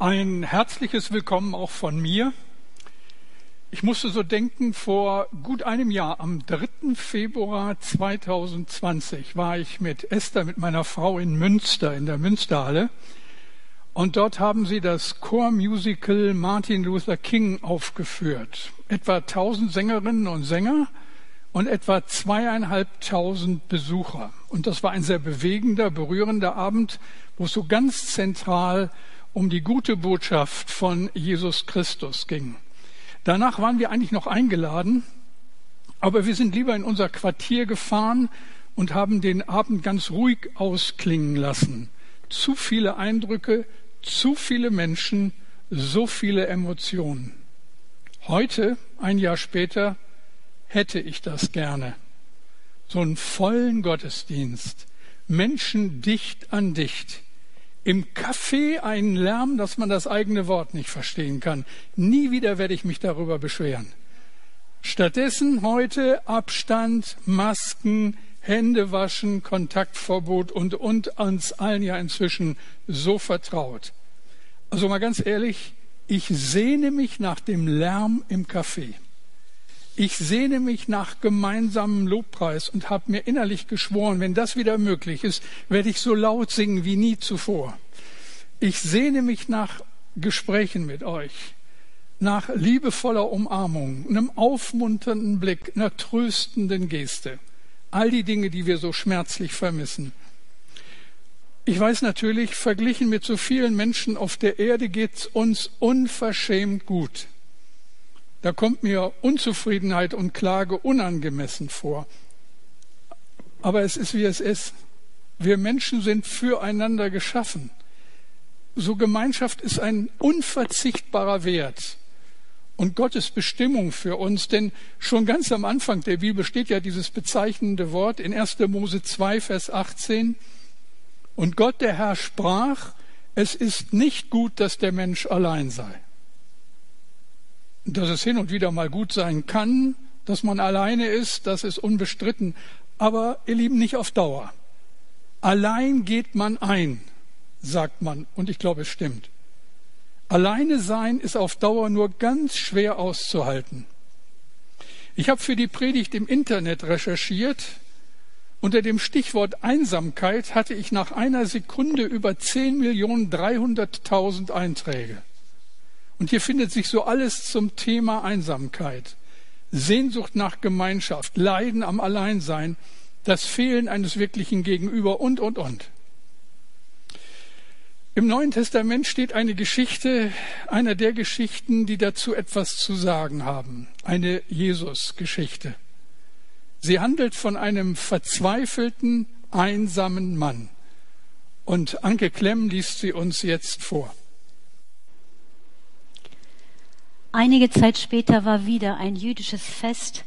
Ein herzliches Willkommen auch von mir. Ich musste so denken, vor gut einem Jahr, am 3. Februar 2020, war ich mit Esther, mit meiner Frau in Münster, in der Münsterhalle. Und dort haben sie das Chormusical Martin Luther King aufgeführt. Etwa tausend Sängerinnen und Sänger und etwa zweieinhalbtausend Besucher. Und das war ein sehr bewegender, berührender Abend, wo es so ganz zentral um die gute Botschaft von Jesus Christus ging. Danach waren wir eigentlich noch eingeladen, aber wir sind lieber in unser Quartier gefahren und haben den Abend ganz ruhig ausklingen lassen. Zu viele Eindrücke, zu viele Menschen, so viele Emotionen. Heute, ein Jahr später, hätte ich das gerne. So einen vollen Gottesdienst, Menschen dicht an dicht, im Café einen Lärm, dass man das eigene Wort nicht verstehen kann. Nie wieder werde ich mich darüber beschweren. Stattdessen heute Abstand, Masken, Hände waschen, Kontaktverbot und, und uns allen ja inzwischen so vertraut. Also mal ganz ehrlich, ich sehne mich nach dem Lärm im Café. Ich sehne mich nach gemeinsamem Lobpreis und habe mir innerlich geschworen, wenn das wieder möglich ist, werde ich so laut singen wie nie zuvor. Ich sehne mich nach Gesprächen mit euch, nach liebevoller Umarmung, einem aufmunternden Blick, einer tröstenden Geste. All die Dinge, die wir so schmerzlich vermissen. Ich weiß natürlich, verglichen mit so vielen Menschen auf der Erde geht's uns unverschämt gut. Da kommt mir Unzufriedenheit und Klage unangemessen vor. Aber es ist, wie es ist. Wir Menschen sind füreinander geschaffen. So Gemeinschaft ist ein unverzichtbarer Wert und Gottes Bestimmung für uns, denn schon ganz am Anfang der Bibel steht ja dieses bezeichnende Wort in 1. Mose 2, Vers 18. Und Gott, der Herr, sprach, es ist nicht gut, dass der Mensch allein sei dass es hin und wieder mal gut sein kann, dass man alleine ist, das ist unbestritten. Aber ihr Lieben, nicht auf Dauer. Allein geht man ein, sagt man, und ich glaube, es stimmt. Alleine sein ist auf Dauer nur ganz schwer auszuhalten. Ich habe für die Predigt im Internet recherchiert. Unter dem Stichwort Einsamkeit hatte ich nach einer Sekunde über 10.300.000 Einträge. Und hier findet sich so alles zum Thema Einsamkeit. Sehnsucht nach Gemeinschaft, Leiden am Alleinsein, das Fehlen eines wirklichen Gegenüber und, und, und. Im Neuen Testament steht eine Geschichte, einer der Geschichten, die dazu etwas zu sagen haben. Eine Jesus-Geschichte. Sie handelt von einem verzweifelten, einsamen Mann. Und Anke Klemm liest sie uns jetzt vor. Einige Zeit später war wieder ein jüdisches Fest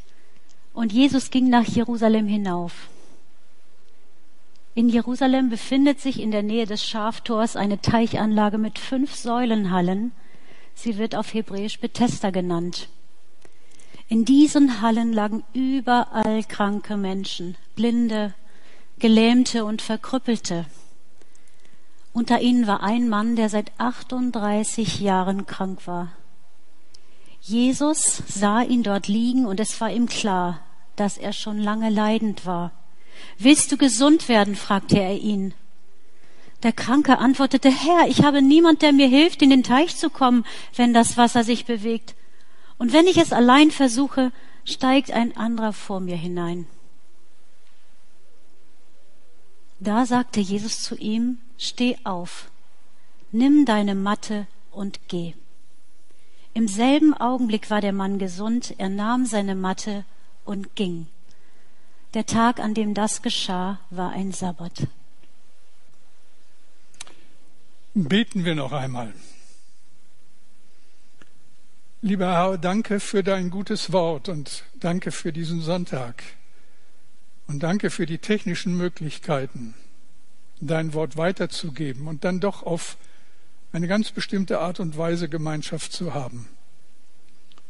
und Jesus ging nach Jerusalem hinauf. In Jerusalem befindet sich in der Nähe des Schaftors eine Teichanlage mit fünf Säulenhallen. Sie wird auf Hebräisch Bethesda genannt. In diesen Hallen lagen überall kranke Menschen, Blinde, Gelähmte und Verkrüppelte. Unter ihnen war ein Mann, der seit 38 Jahren krank war. Jesus sah ihn dort liegen und es war ihm klar, dass er schon lange leidend war. Willst du gesund werden? fragte er ihn. Der Kranke antwortete, Herr, ich habe niemand, der mir hilft, in den Teich zu kommen, wenn das Wasser sich bewegt. Und wenn ich es allein versuche, steigt ein anderer vor mir hinein. Da sagte Jesus zu ihm, Steh auf, nimm deine Matte und geh. Im selben Augenblick war der Mann gesund, er nahm seine Matte und ging. Der Tag, an dem das geschah, war ein Sabbat. Beten wir noch einmal. Lieber Herr, danke für dein gutes Wort und danke für diesen Sonntag. Und danke für die technischen Möglichkeiten, dein Wort weiterzugeben und dann doch auf eine ganz bestimmte Art und Weise Gemeinschaft zu haben.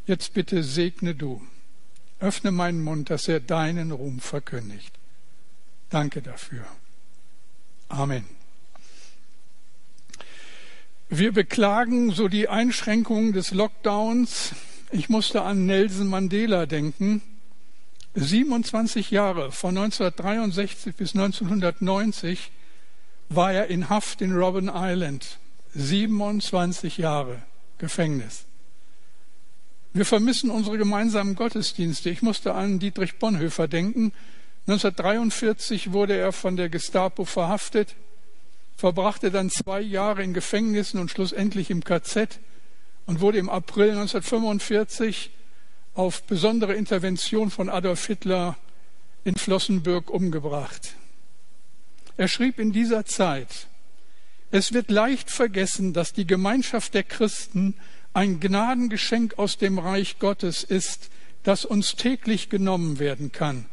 Jetzt bitte segne du, öffne meinen Mund, dass er deinen Ruhm verkündigt. Danke dafür. Amen. Wir beklagen so die Einschränkungen des Lockdowns. Ich musste an Nelson Mandela denken. 27 Jahre von 1963 bis 1990 war er in Haft in Robben Island. 27 Jahre Gefängnis. Wir vermissen unsere gemeinsamen Gottesdienste. Ich musste an Dietrich Bonhoeffer denken. 1943 wurde er von der Gestapo verhaftet verbrachte dann zwei Jahre in Gefängnissen und schlussendlich im KZ und wurde im April 1945 auf besondere Intervention von Adolf Hitler in Flossenbürg umgebracht. Er schrieb in dieser Zeit, es wird leicht vergessen, dass die Gemeinschaft der Christen ein Gnadengeschenk aus dem Reich Gottes ist, das uns täglich genommen werden kann.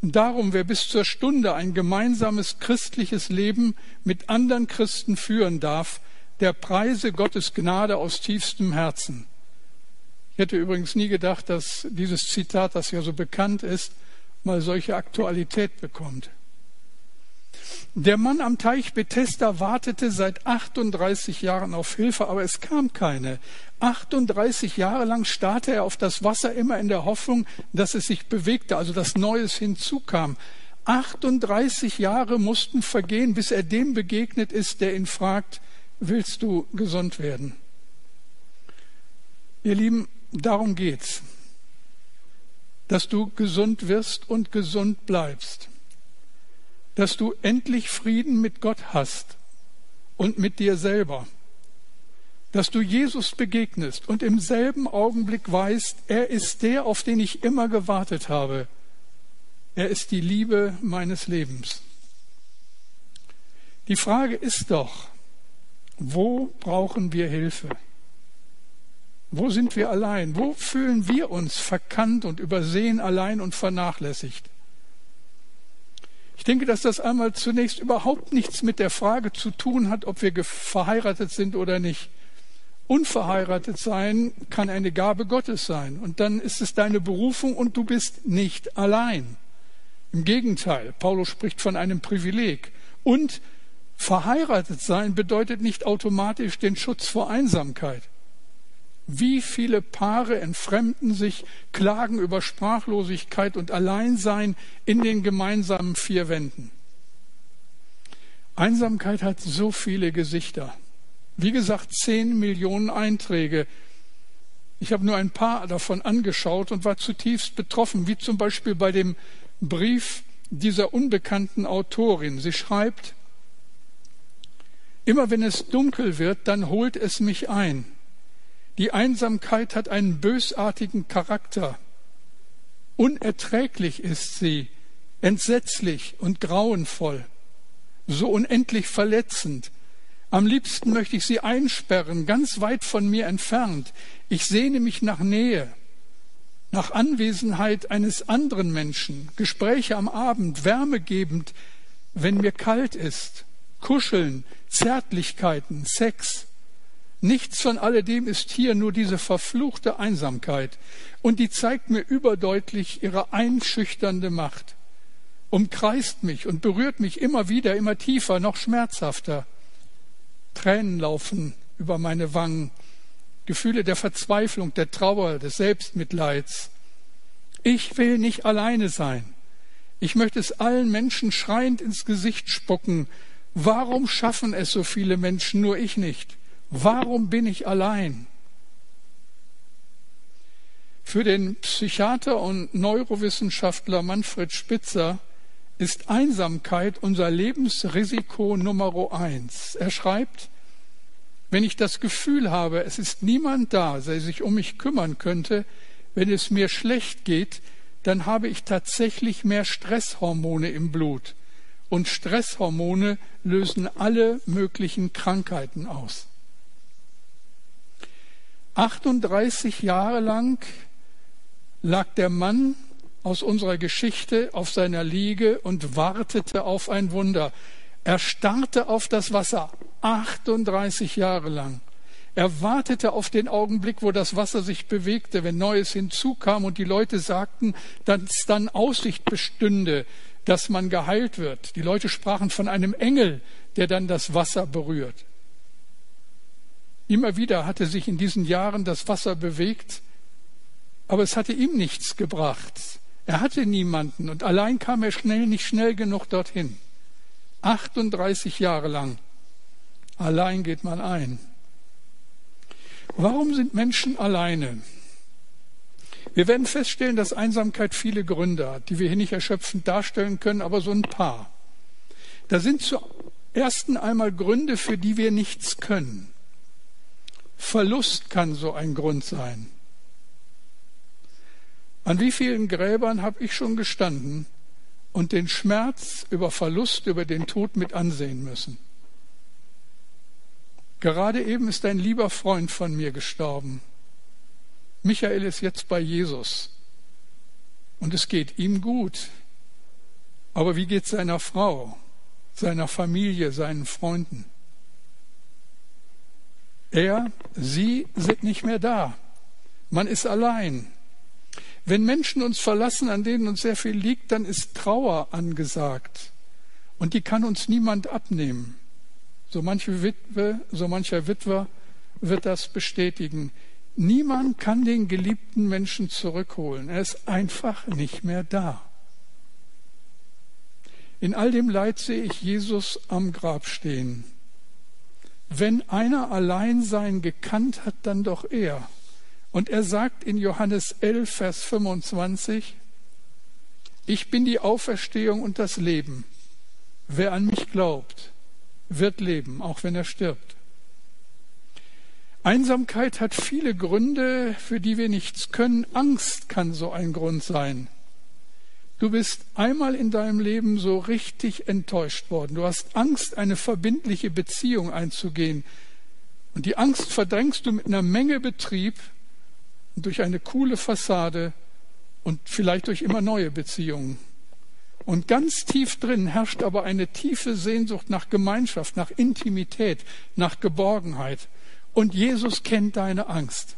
Darum, wer bis zur Stunde ein gemeinsames christliches Leben mit anderen Christen führen darf, der preise Gottes Gnade aus tiefstem Herzen. Ich hätte übrigens nie gedacht, dass dieses Zitat, das ja so bekannt ist, mal solche Aktualität bekommt. Der Mann am Teich Bethesda wartete seit 38 Jahren auf Hilfe, aber es kam keine. 38 Jahre lang starrte er auf das Wasser immer in der Hoffnung, dass es sich bewegte, also dass Neues hinzukam. 38 Jahre mussten vergehen, bis er dem begegnet ist, der ihn fragt, willst du gesund werden? Ihr Lieben, darum geht's, dass du gesund wirst und gesund bleibst dass du endlich Frieden mit Gott hast und mit dir selber, dass du Jesus begegnest und im selben Augenblick weißt, er ist der, auf den ich immer gewartet habe. Er ist die Liebe meines Lebens. Die Frage ist doch, wo brauchen wir Hilfe? Wo sind wir allein? Wo fühlen wir uns verkannt und übersehen allein und vernachlässigt? Ich denke, dass das einmal zunächst überhaupt nichts mit der Frage zu tun hat, ob wir verheiratet sind oder nicht. Unverheiratet sein kann eine Gabe Gottes sein. Und dann ist es deine Berufung und du bist nicht allein. Im Gegenteil, Paulus spricht von einem Privileg. Und verheiratet sein bedeutet nicht automatisch den Schutz vor Einsamkeit. Wie viele Paare entfremden sich, klagen über Sprachlosigkeit und Alleinsein in den gemeinsamen vier Wänden. Einsamkeit hat so viele Gesichter. Wie gesagt, zehn Millionen Einträge. Ich habe nur ein paar davon angeschaut und war zutiefst betroffen, wie zum Beispiel bei dem Brief dieser unbekannten Autorin. Sie schreibt, immer wenn es dunkel wird, dann holt es mich ein. Die Einsamkeit hat einen bösartigen Charakter. Unerträglich ist sie, entsetzlich und grauenvoll, so unendlich verletzend. Am liebsten möchte ich sie einsperren, ganz weit von mir entfernt. Ich sehne mich nach Nähe, nach Anwesenheit eines anderen Menschen, Gespräche am Abend, wärmegebend, wenn mir kalt ist, Kuscheln, Zärtlichkeiten, Sex. Nichts von alledem ist hier, nur diese verfluchte Einsamkeit. Und die zeigt mir überdeutlich ihre einschüchternde Macht. Umkreist mich und berührt mich immer wieder, immer tiefer, noch schmerzhafter. Tränen laufen über meine Wangen. Gefühle der Verzweiflung, der Trauer, des Selbstmitleids. Ich will nicht alleine sein. Ich möchte es allen Menschen schreiend ins Gesicht spucken. Warum schaffen es so viele Menschen, nur ich nicht? Warum bin ich allein? Für den Psychiater und Neurowissenschaftler Manfred Spitzer ist Einsamkeit unser Lebensrisiko Nummer eins. Er schreibt, wenn ich das Gefühl habe, es ist niemand da, der sich um mich kümmern könnte, wenn es mir schlecht geht, dann habe ich tatsächlich mehr Stresshormone im Blut. Und Stresshormone lösen alle möglichen Krankheiten aus. 38 Jahre lang lag der Mann aus unserer Geschichte auf seiner Liege und wartete auf ein Wunder. Er starrte auf das Wasser 38 Jahre lang. Er wartete auf den Augenblick, wo das Wasser sich bewegte, wenn Neues hinzukam und die Leute sagten, dass dann Aussicht bestünde, dass man geheilt wird. Die Leute sprachen von einem Engel, der dann das Wasser berührt. Immer wieder hatte sich in diesen Jahren das Wasser bewegt, aber es hatte ihm nichts gebracht. Er hatte niemanden und allein kam er schnell nicht schnell genug dorthin. 38 Jahre lang. Allein geht man ein. Warum sind Menschen alleine? Wir werden feststellen, dass Einsamkeit viele Gründe hat, die wir hier nicht erschöpfend darstellen können, aber so ein paar. Da sind zuerst einmal Gründe, für die wir nichts können. Verlust kann so ein Grund sein. An wie vielen Gräbern habe ich schon gestanden und den Schmerz über Verlust, über den Tod mit ansehen müssen? Gerade eben ist ein lieber Freund von mir gestorben. Michael ist jetzt bei Jesus und es geht ihm gut. Aber wie geht es seiner Frau, seiner Familie, seinen Freunden? Er, sie sind nicht mehr da. Man ist allein. Wenn Menschen uns verlassen, an denen uns sehr viel liegt, dann ist Trauer angesagt. Und die kann uns niemand abnehmen. So manche Witwe, so mancher Witwer wird das bestätigen. Niemand kann den geliebten Menschen zurückholen. Er ist einfach nicht mehr da. In all dem Leid sehe ich Jesus am Grab stehen. Wenn einer Alleinsein gekannt hat, dann doch er. Und er sagt in Johannes 11, Vers 25, ich bin die Auferstehung und das Leben. Wer an mich glaubt, wird leben, auch wenn er stirbt. Einsamkeit hat viele Gründe, für die wir nichts können. Angst kann so ein Grund sein. Du bist einmal in deinem Leben so richtig enttäuscht worden. Du hast Angst, eine verbindliche Beziehung einzugehen. Und die Angst verdrängst du mit einer Menge Betrieb, durch eine coole Fassade und vielleicht durch immer neue Beziehungen. Und ganz tief drin herrscht aber eine tiefe Sehnsucht nach Gemeinschaft, nach Intimität, nach Geborgenheit. Und Jesus kennt deine Angst.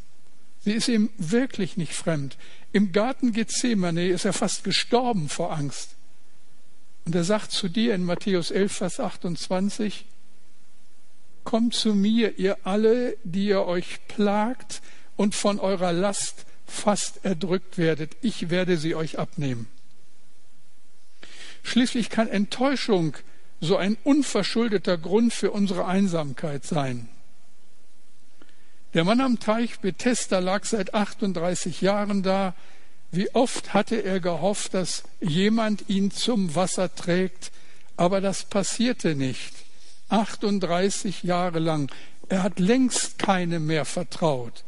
Sie ist ihm wirklich nicht fremd. Im Garten Gethsemane ist er fast gestorben vor Angst. Und er sagt zu dir in Matthäus 11, Vers 28, Kommt zu mir, ihr alle, die ihr euch plagt und von eurer Last fast erdrückt werdet. Ich werde sie euch abnehmen. Schließlich kann Enttäuschung so ein unverschuldeter Grund für unsere Einsamkeit sein. Der Mann am Teich Bethesda lag seit 38 Jahren da. Wie oft hatte er gehofft, dass jemand ihn zum Wasser trägt, aber das passierte nicht. 38 Jahre lang. Er hat längst keinem mehr vertraut.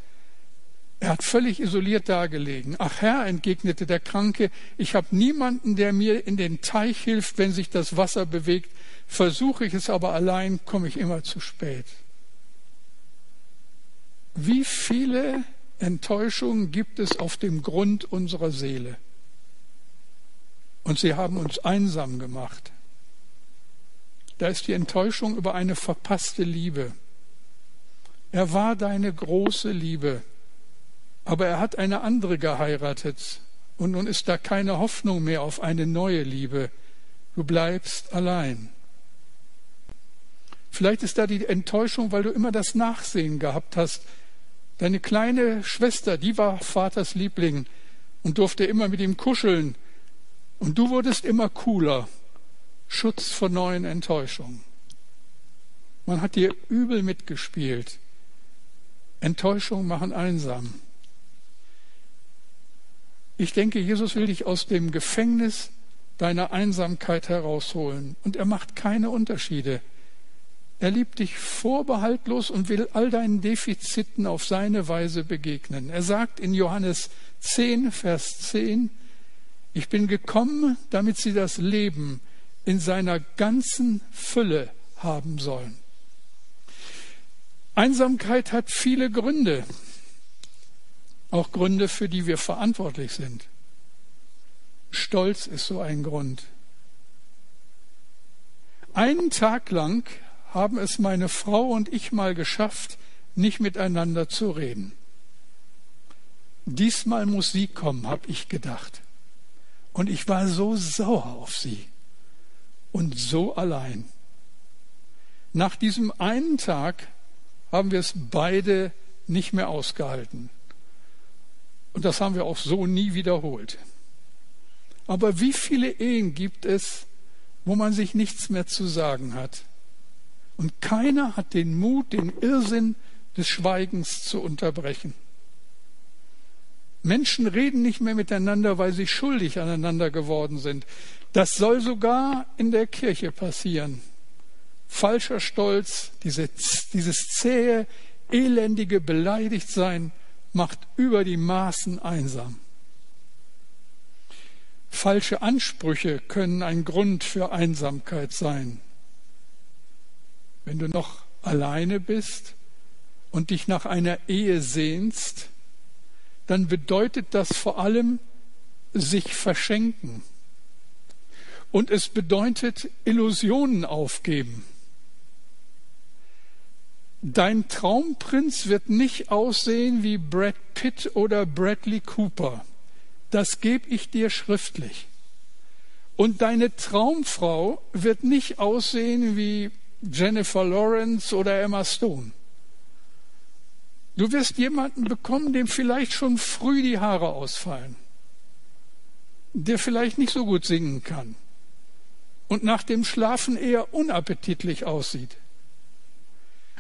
Er hat völlig isoliert dagelegen. Ach Herr, entgegnete der Kranke, ich habe niemanden, der mir in den Teich hilft, wenn sich das Wasser bewegt. Versuche ich es aber allein, komme ich immer zu spät. Wie viele Enttäuschungen gibt es auf dem Grund unserer Seele? Und sie haben uns einsam gemacht. Da ist die Enttäuschung über eine verpasste Liebe. Er war deine große Liebe. Aber er hat eine andere geheiratet und nun ist da keine Hoffnung mehr auf eine neue Liebe. Du bleibst allein. Vielleicht ist da die Enttäuschung, weil du immer das Nachsehen gehabt hast. Deine kleine Schwester, die war Vaters Liebling und durfte immer mit ihm kuscheln. Und du wurdest immer cooler. Schutz vor neuen Enttäuschungen. Man hat dir übel mitgespielt. Enttäuschungen machen einsam. Ich denke, Jesus will dich aus dem Gefängnis deiner Einsamkeit herausholen. Und er macht keine Unterschiede. Er liebt dich vorbehaltlos und will all deinen Defiziten auf seine Weise begegnen. Er sagt in Johannes 10, Vers 10, ich bin gekommen, damit sie das Leben in seiner ganzen Fülle haben sollen. Einsamkeit hat viele Gründe auch Gründe, für die wir verantwortlich sind. Stolz ist so ein Grund. Einen Tag lang haben es meine Frau und ich mal geschafft, nicht miteinander zu reden. Diesmal muss sie kommen, habe ich gedacht. Und ich war so sauer auf sie und so allein. Nach diesem einen Tag haben wir es beide nicht mehr ausgehalten. Und das haben wir auch so nie wiederholt. Aber wie viele Ehen gibt es, wo man sich nichts mehr zu sagen hat? Und keiner hat den Mut, den Irrsinn des Schweigens zu unterbrechen. Menschen reden nicht mehr miteinander, weil sie schuldig aneinander geworden sind. Das soll sogar in der Kirche passieren. Falscher Stolz, diese, dieses zähe, elendige Beleidigtsein macht über die Maßen einsam. Falsche Ansprüche können ein Grund für Einsamkeit sein. Wenn du noch alleine bist und dich nach einer Ehe sehnst, dann bedeutet das vor allem sich verschenken. Und es bedeutet Illusionen aufgeben. Dein Traumprinz wird nicht aussehen wie Brad Pitt oder Bradley Cooper. Das gebe ich dir schriftlich. Und deine Traumfrau wird nicht aussehen wie Jennifer Lawrence oder Emma Stone. Du wirst jemanden bekommen, dem vielleicht schon früh die Haare ausfallen, der vielleicht nicht so gut singen kann und nach dem Schlafen eher unappetitlich aussieht.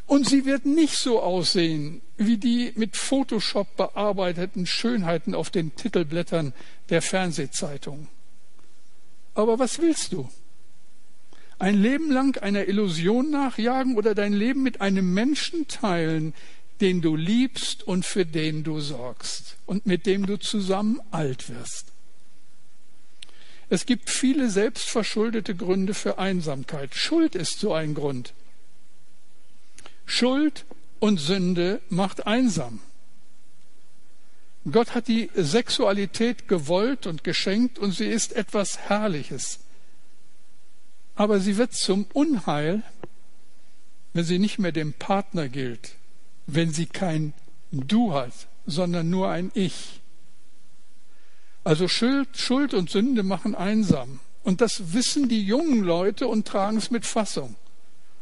Und sie wird nicht so aussehen wie die mit Photoshop bearbeiteten Schönheiten auf den Titelblättern der Fernsehzeitung. Aber was willst du? Ein Leben lang einer Illusion nachjagen oder dein Leben mit einem Menschen teilen, den du liebst und für den du sorgst und mit dem du zusammen alt wirst. Es gibt viele selbstverschuldete Gründe für Einsamkeit. Schuld ist so ein Grund. Schuld und Sünde macht einsam. Gott hat die Sexualität gewollt und geschenkt und sie ist etwas Herrliches. Aber sie wird zum Unheil, wenn sie nicht mehr dem Partner gilt, wenn sie kein Du hat, sondern nur ein Ich. Also Schuld, Schuld und Sünde machen einsam. Und das wissen die jungen Leute und tragen es mit Fassung.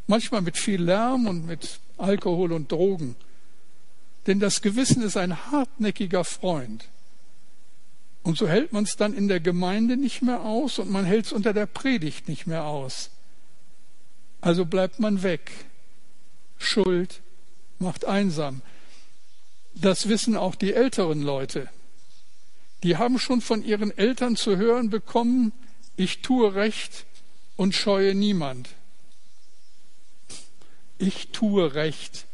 Manchmal mit viel Lärm und mit Alkohol und Drogen. Denn das Gewissen ist ein hartnäckiger Freund. Und so hält man es dann in der Gemeinde nicht mehr aus und man hält es unter der Predigt nicht mehr aus. Also bleibt man weg. Schuld macht einsam. Das wissen auch die älteren Leute. Die haben schon von ihren Eltern zu hören bekommen, ich tue Recht und scheue niemand. Ich tue Recht.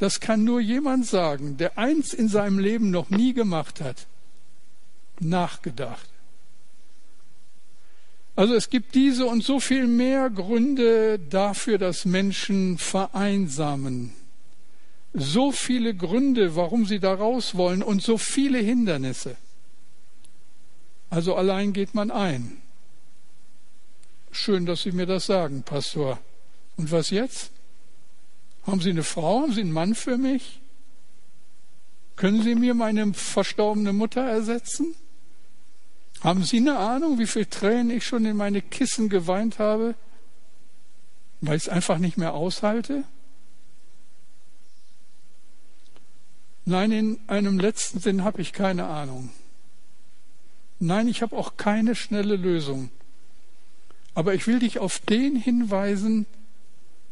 Das kann nur jemand sagen, der eins in seinem Leben noch nie gemacht hat. Nachgedacht. Also es gibt diese und so viel mehr Gründe dafür, dass Menschen vereinsamen. So viele Gründe, warum sie da raus wollen und so viele Hindernisse. Also allein geht man ein. Schön, dass Sie mir das sagen, Pastor. Und was jetzt? Haben Sie eine Frau? Haben Sie einen Mann für mich? Können Sie mir meine verstorbene Mutter ersetzen? Haben Sie eine Ahnung, wie viele Tränen ich schon in meine Kissen geweint habe, weil ich es einfach nicht mehr aushalte? Nein, in einem letzten Sinn habe ich keine Ahnung. Nein, ich habe auch keine schnelle Lösung. Aber ich will dich auf den hinweisen,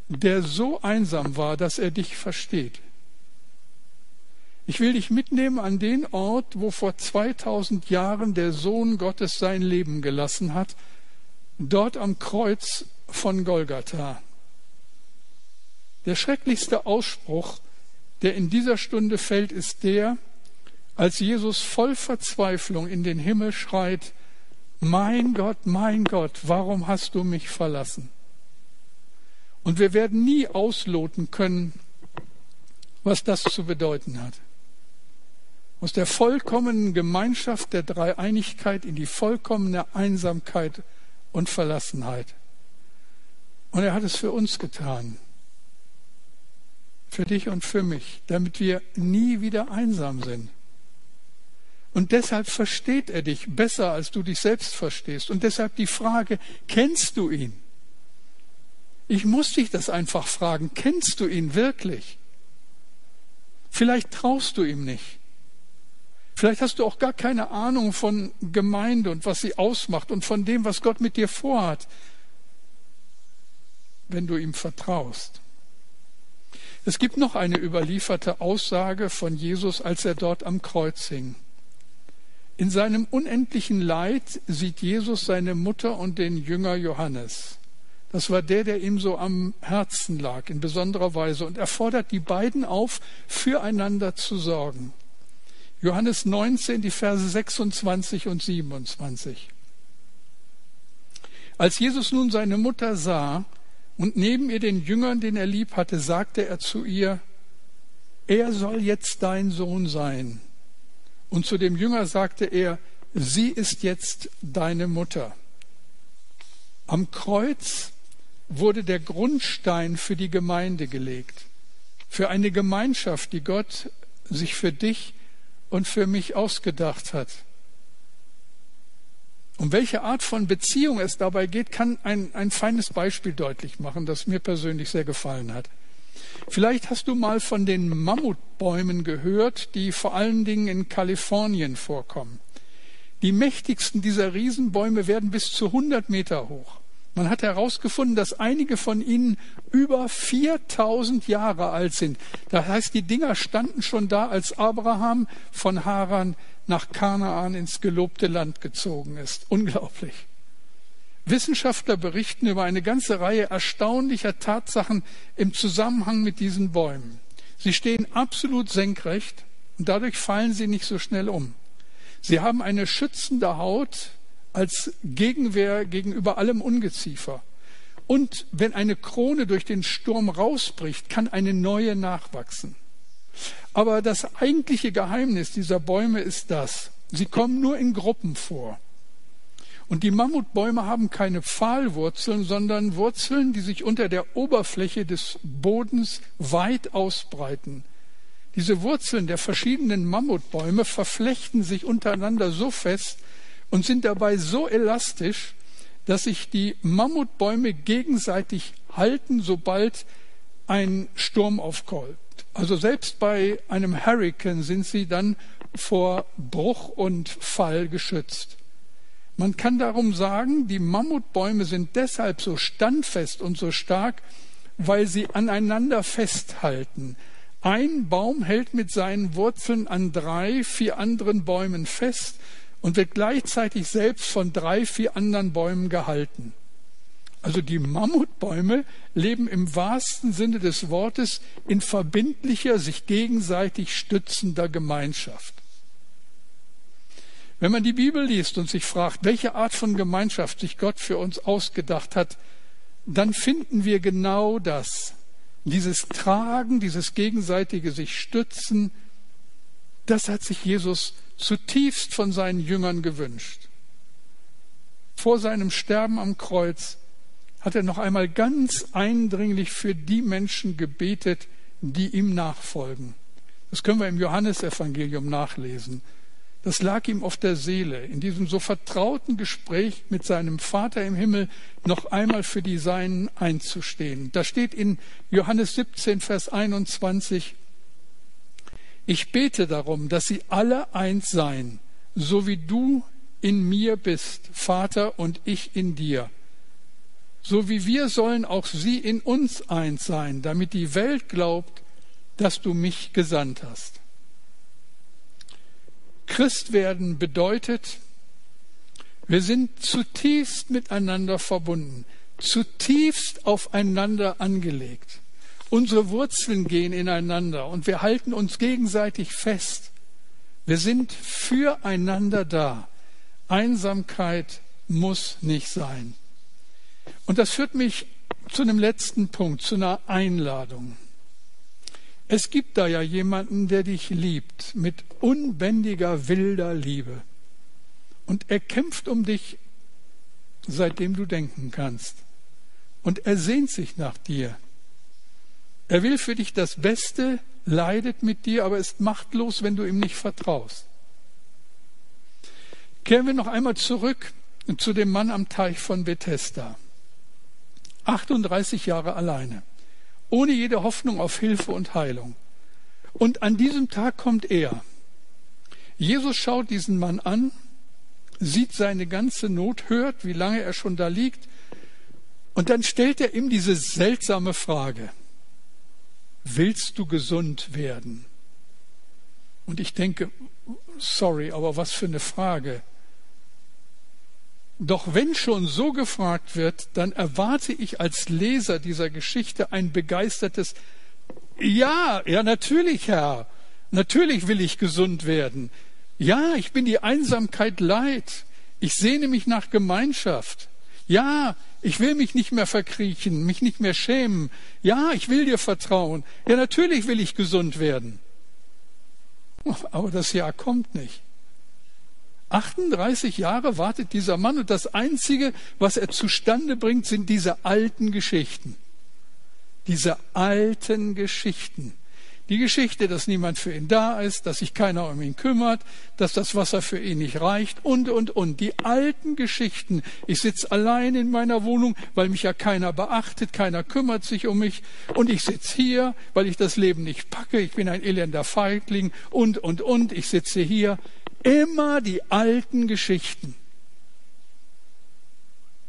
der so einsam war, dass er dich versteht. Ich will dich mitnehmen an den Ort, wo vor 2000 Jahren der Sohn Gottes sein Leben gelassen hat, dort am Kreuz von Golgatha. Der schrecklichste Ausspruch, der in dieser Stunde fällt, ist der, als Jesus voll Verzweiflung in den Himmel schreit, Mein Gott, mein Gott, warum hast du mich verlassen? Und wir werden nie ausloten können, was das zu bedeuten hat aus der vollkommenen Gemeinschaft der Dreieinigkeit in die vollkommene Einsamkeit und Verlassenheit. Und er hat es für uns getan. Für dich und für mich, damit wir nie wieder einsam sind. Und deshalb versteht er dich besser, als du dich selbst verstehst. Und deshalb die Frage, kennst du ihn? Ich muss dich das einfach fragen. Kennst du ihn wirklich? Vielleicht traust du ihm nicht. Vielleicht hast du auch gar keine Ahnung von Gemeinde und was sie ausmacht und von dem, was Gott mit dir vorhat, wenn du ihm vertraust. Es gibt noch eine überlieferte Aussage von Jesus, als er dort am Kreuz hing. In seinem unendlichen Leid sieht Jesus seine Mutter und den Jünger Johannes. Das war der, der ihm so am Herzen lag, in besonderer Weise. Und er fordert die beiden auf, füreinander zu sorgen. Johannes 19, die Verse 26 und 27. Als Jesus nun seine Mutter sah und neben ihr den Jüngern, den er lieb hatte, sagte er zu ihr, er soll jetzt dein Sohn sein. Und zu dem Jünger sagte er, sie ist jetzt deine Mutter. Am Kreuz wurde der Grundstein für die Gemeinde gelegt, für eine Gemeinschaft, die Gott sich für dich und für mich ausgedacht hat. Um welche Art von Beziehung es dabei geht, kann ein, ein feines Beispiel deutlich machen, das mir persönlich sehr gefallen hat. Vielleicht hast du mal von den Mammutbäumen gehört, die vor allen Dingen in Kalifornien vorkommen. Die mächtigsten dieser Riesenbäume werden bis zu 100 Meter hoch. Man hat herausgefunden, dass einige von ihnen über 4000 Jahre alt sind. Das heißt, die Dinger standen schon da, als Abraham von Haran nach Kanaan ins gelobte Land gezogen ist. Unglaublich. Wissenschaftler berichten über eine ganze Reihe erstaunlicher Tatsachen im Zusammenhang mit diesen Bäumen. Sie stehen absolut senkrecht und dadurch fallen sie nicht so schnell um. Sie haben eine schützende Haut, als Gegenwehr gegenüber allem Ungeziefer. Und wenn eine Krone durch den Sturm rausbricht, kann eine neue nachwachsen. Aber das eigentliche Geheimnis dieser Bäume ist das. Sie kommen nur in Gruppen vor. Und die Mammutbäume haben keine Pfahlwurzeln, sondern Wurzeln, die sich unter der Oberfläche des Bodens weit ausbreiten. Diese Wurzeln der verschiedenen Mammutbäume verflechten sich untereinander so fest, und sind dabei so elastisch, dass sich die Mammutbäume gegenseitig halten, sobald ein Sturm aufkommt. Also selbst bei einem Hurricane sind sie dann vor Bruch und Fall geschützt. Man kann darum sagen, die Mammutbäume sind deshalb so standfest und so stark, weil sie aneinander festhalten. Ein Baum hält mit seinen Wurzeln an drei, vier anderen Bäumen fest und wird gleichzeitig selbst von drei, vier anderen Bäumen gehalten. Also die Mammutbäume leben im wahrsten Sinne des Wortes in verbindlicher, sich gegenseitig stützender Gemeinschaft. Wenn man die Bibel liest und sich fragt, welche Art von Gemeinschaft sich Gott für uns ausgedacht hat, dann finden wir genau das. Dieses Tragen, dieses gegenseitige sich stützen, das hat sich Jesus zutiefst von seinen Jüngern gewünscht. Vor seinem Sterben am Kreuz hat er noch einmal ganz eindringlich für die Menschen gebetet, die ihm nachfolgen. Das können wir im Johannesevangelium nachlesen. Das lag ihm auf der Seele, in diesem so vertrauten Gespräch mit seinem Vater im Himmel noch einmal für die Seinen einzustehen. Da steht in Johannes 17, Vers 21, ich bete darum, dass sie alle eins seien, so wie du in mir bist, Vater, und ich in dir. So wie wir sollen auch sie in uns eins sein, damit die Welt glaubt, dass du mich gesandt hast. Christwerden bedeutet, wir sind zutiefst miteinander verbunden, zutiefst aufeinander angelegt. Unsere Wurzeln gehen ineinander und wir halten uns gegenseitig fest. Wir sind füreinander da. Einsamkeit muss nicht sein. Und das führt mich zu einem letzten Punkt, zu einer Einladung. Es gibt da ja jemanden, der dich liebt mit unbändiger, wilder Liebe. Und er kämpft um dich, seitdem du denken kannst. Und er sehnt sich nach dir. Er will für dich das Beste, leidet mit dir, aber ist machtlos, wenn du ihm nicht vertraust. Kehren wir noch einmal zurück zu dem Mann am Teich von Bethesda. 38 Jahre alleine, ohne jede Hoffnung auf Hilfe und Heilung. Und an diesem Tag kommt er. Jesus schaut diesen Mann an, sieht seine ganze Not, hört, wie lange er schon da liegt, und dann stellt er ihm diese seltsame Frage. Willst du gesund werden? Und ich denke, sorry, aber was für eine Frage. Doch wenn schon so gefragt wird, dann erwarte ich als Leser dieser Geschichte ein begeistertes Ja, ja natürlich, Herr, natürlich will ich gesund werden. Ja, ich bin die Einsamkeit leid. Ich sehne mich nach Gemeinschaft. Ja, ich will mich nicht mehr verkriechen, mich nicht mehr schämen. Ja, ich will dir vertrauen. Ja, natürlich will ich gesund werden. Aber das Jahr kommt nicht. 38 Jahre wartet dieser Mann und das Einzige, was er zustande bringt, sind diese alten Geschichten. Diese alten Geschichten. Die Geschichte, dass niemand für ihn da ist, dass sich keiner um ihn kümmert, dass das Wasser für ihn nicht reicht und, und, und. Die alten Geschichten. Ich sitze allein in meiner Wohnung, weil mich ja keiner beachtet, keiner kümmert sich um mich. Und ich sitze hier, weil ich das Leben nicht packe. Ich bin ein elender Feigling und, und, und. Ich sitze hier. Immer die alten Geschichten.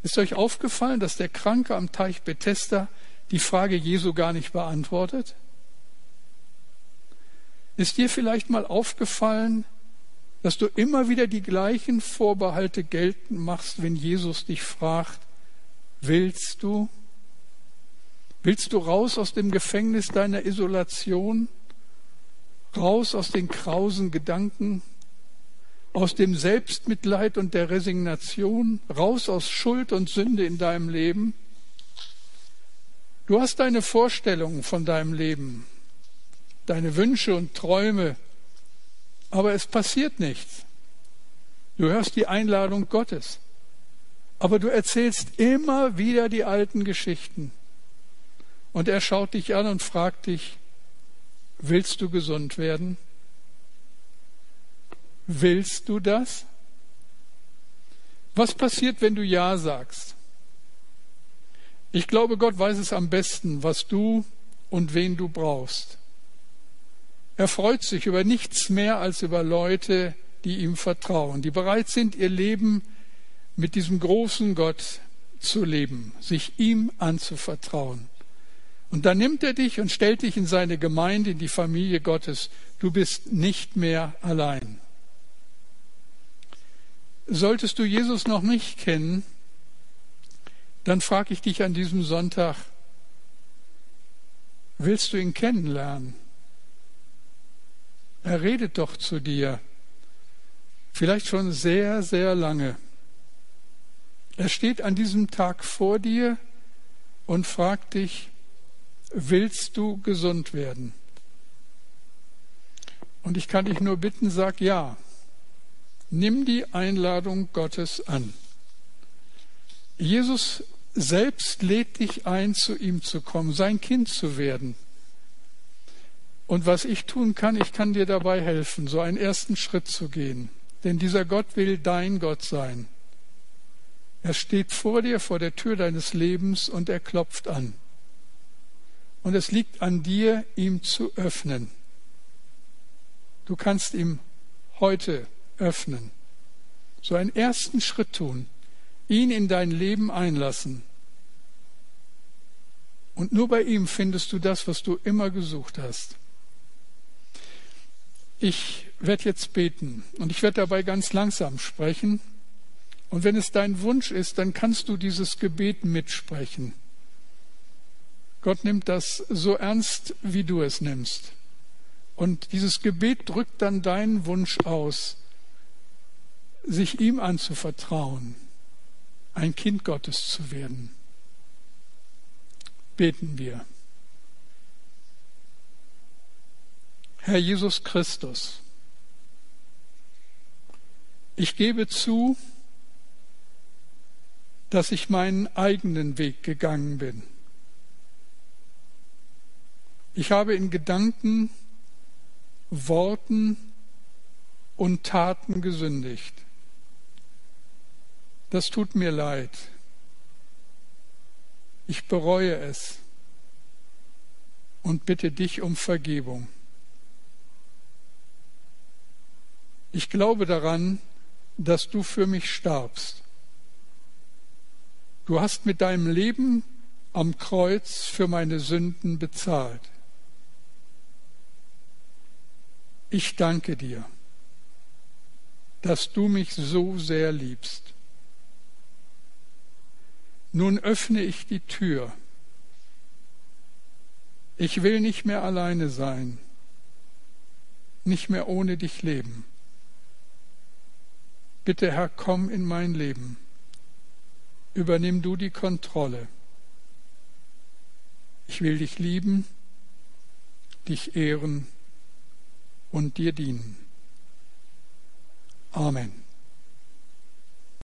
Ist euch aufgefallen, dass der Kranke am Teich Bethesda die Frage Jesu gar nicht beantwortet? Ist dir vielleicht mal aufgefallen, dass du immer wieder die gleichen Vorbehalte geltend machst, wenn Jesus dich fragt, willst du? Willst du raus aus dem Gefängnis deiner Isolation? Raus aus den krausen Gedanken? Aus dem Selbstmitleid und der Resignation? Raus aus Schuld und Sünde in deinem Leben? Du hast deine Vorstellungen von deinem Leben deine Wünsche und Träume, aber es passiert nichts. Du hörst die Einladung Gottes, aber du erzählst immer wieder die alten Geschichten. Und er schaut dich an und fragt dich, willst du gesund werden? Willst du das? Was passiert, wenn du Ja sagst? Ich glaube, Gott weiß es am besten, was du und wen du brauchst. Er freut sich über nichts mehr als über Leute, die ihm vertrauen, die bereit sind, ihr Leben mit diesem großen Gott zu leben, sich ihm anzuvertrauen. Und dann nimmt er dich und stellt dich in seine Gemeinde, in die Familie Gottes. Du bist nicht mehr allein. Solltest du Jesus noch nicht kennen, dann frage ich dich an diesem Sonntag, willst du ihn kennenlernen? Er redet doch zu dir. Vielleicht schon sehr, sehr lange. Er steht an diesem Tag vor dir und fragt dich, willst du gesund werden? Und ich kann dich nur bitten, sag ja. Nimm die Einladung Gottes an. Jesus selbst lädt dich ein, zu ihm zu kommen, sein Kind zu werden. Und was ich tun kann, ich kann dir dabei helfen, so einen ersten Schritt zu gehen. Denn dieser Gott will dein Gott sein. Er steht vor dir, vor der Tür deines Lebens und er klopft an. Und es liegt an dir, ihm zu öffnen. Du kannst ihm heute öffnen. So einen ersten Schritt tun, ihn in dein Leben einlassen. Und nur bei ihm findest du das, was du immer gesucht hast. Ich werde jetzt beten und ich werde dabei ganz langsam sprechen. Und wenn es dein Wunsch ist, dann kannst du dieses Gebet mitsprechen. Gott nimmt das so ernst, wie du es nimmst. Und dieses Gebet drückt dann deinen Wunsch aus, sich ihm anzuvertrauen, ein Kind Gottes zu werden. Beten wir. Herr Jesus Christus, ich gebe zu, dass ich meinen eigenen Weg gegangen bin. Ich habe in Gedanken, Worten und Taten gesündigt. Das tut mir leid. Ich bereue es und bitte dich um Vergebung. Ich glaube daran, dass du für mich starbst. Du hast mit deinem Leben am Kreuz für meine Sünden bezahlt. Ich danke dir, dass du mich so sehr liebst. Nun öffne ich die Tür. Ich will nicht mehr alleine sein, nicht mehr ohne dich leben. Bitte Herr, komm in mein Leben. Übernimm du die Kontrolle. Ich will dich lieben, dich ehren und dir dienen. Amen.